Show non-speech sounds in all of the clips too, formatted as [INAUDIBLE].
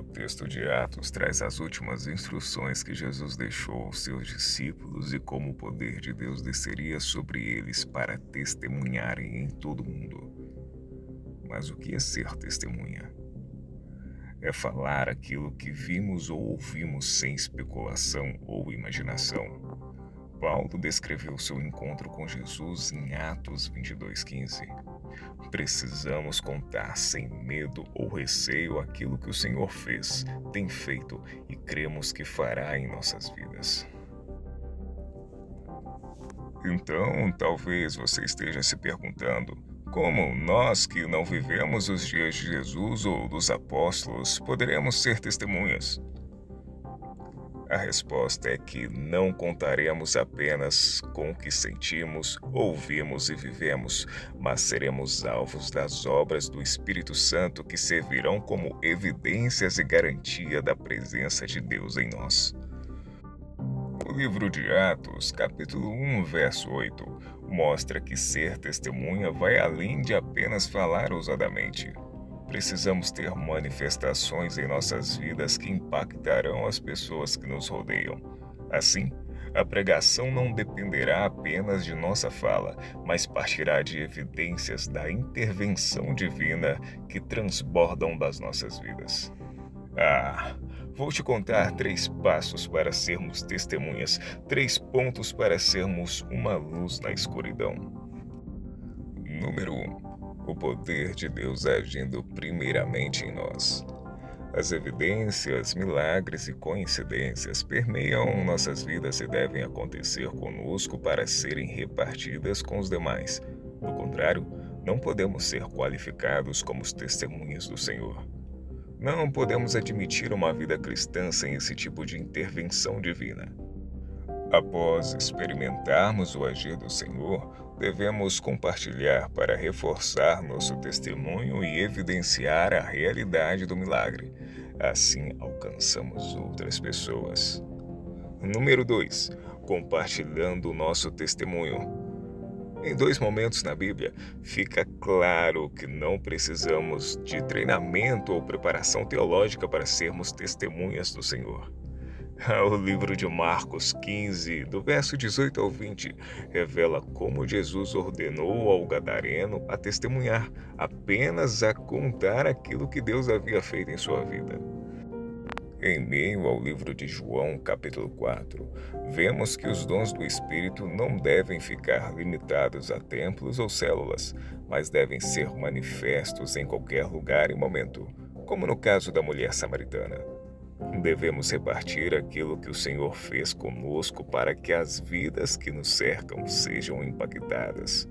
O texto de Atos traz as últimas instruções que Jesus deixou aos seus discípulos e como o poder de Deus desceria sobre eles para testemunharem em todo o mundo. Mas o que é ser testemunha? É falar aquilo que vimos ou ouvimos sem especulação ou imaginação Paulo descreveu seu encontro com Jesus em Atos 22,15. Precisamos contar sem medo ou receio aquilo que o Senhor fez, tem feito e cremos que fará em nossas vidas. Então, talvez você esteja se perguntando: como nós que não vivemos os dias de Jesus ou dos apóstolos poderemos ser testemunhas? A resposta é que não contaremos apenas com o que sentimos, ouvimos e vivemos, mas seremos alvos das obras do Espírito Santo que servirão como evidências e garantia da presença de Deus em nós. O livro de Atos, capítulo 1, verso 8, mostra que ser testemunha vai além de apenas falar ousadamente. Precisamos ter manifestações em nossas vidas que impactarão as pessoas que nos rodeiam. Assim, a pregação não dependerá apenas de nossa fala, mas partirá de evidências da intervenção divina que transbordam das nossas vidas. Ah, vou te contar três passos para sermos testemunhas, três pontos para sermos uma luz na escuridão. Número 1. Um, o poder de Deus agindo primeiramente em nós. As evidências, milagres e coincidências permeiam nossas vidas e devem acontecer conosco para serem repartidas com os demais. Do contrário, não podemos ser qualificados como os testemunhas do Senhor. Não podemos admitir uma vida cristã sem esse tipo de intervenção divina. Após experimentarmos o agir do Senhor, devemos compartilhar para reforçar nosso testemunho e evidenciar a realidade do milagre. Assim alcançamos outras pessoas. Número 2. Compartilhando o nosso testemunho. Em dois momentos na Bíblia, fica claro que não precisamos de treinamento ou preparação teológica para sermos testemunhas do Senhor. [LAUGHS] O livro de Marcos 15, do verso 18 ao 20, revela como Jesus ordenou ao gadareno a testemunhar, apenas a contar aquilo que Deus havia feito em sua vida. Em meio ao livro de João, capítulo 4, vemos que os dons do Espírito não devem ficar limitados a templos ou células, mas devem ser manifestos em qualquer lugar e momento, como no caso da mulher samaritana. Devemos repartir aquilo que o Senhor fez conosco para que as vidas que nos cercam sejam impactadas.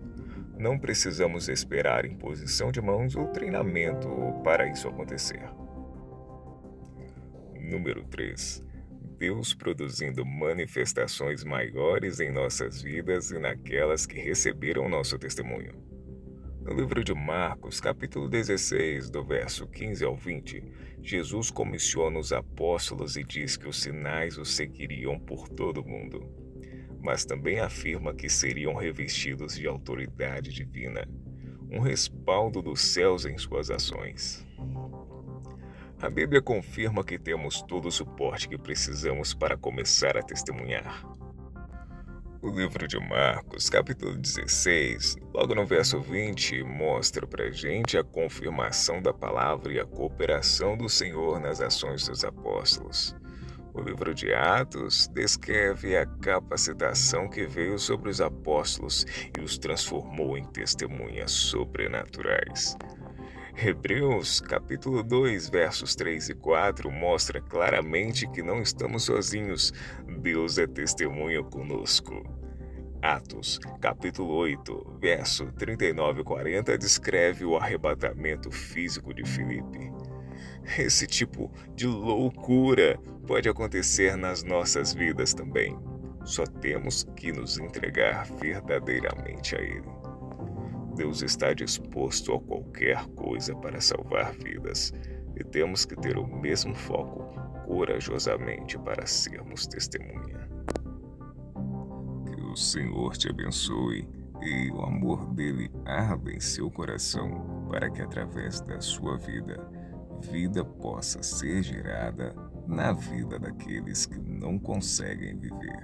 Não precisamos esperar imposição de mãos ou treinamento para isso acontecer. Número 3. Deus produzindo manifestações maiores em nossas vidas e naquelas que receberam nosso testemunho. No livro de Marcos, capítulo 16, do verso 15 ao 20, Jesus comissiona os apóstolos e diz que os sinais os seguiriam por todo o mundo. Mas também afirma que seriam revestidos de autoridade divina, um respaldo dos céus em suas ações. A Bíblia confirma que temos todo o suporte que precisamos para começar a testemunhar. O livro de Marcos, capítulo 16, logo no verso 20, mostra para gente a confirmação da palavra e a cooperação do Senhor nas ações dos apóstolos. O livro de Atos descreve a capacitação que veio sobre os apóstolos e os transformou em testemunhas sobrenaturais. Hebreus capítulo 2, versos 3 e 4 mostra claramente que não estamos sozinhos. Deus é testemunha conosco. Atos, capítulo 8, verso 39 e 40 descreve o arrebatamento físico de Filipe. Esse tipo de loucura pode acontecer nas nossas vidas também. Só temos que nos entregar verdadeiramente a Ele. Deus está disposto a qualquer coisa para salvar vidas e temos que ter o mesmo foco corajosamente para sermos testemunha. Que o Senhor te abençoe e o amor dele arda em seu coração para que através da sua vida vida possa ser gerada na vida daqueles que não conseguem viver.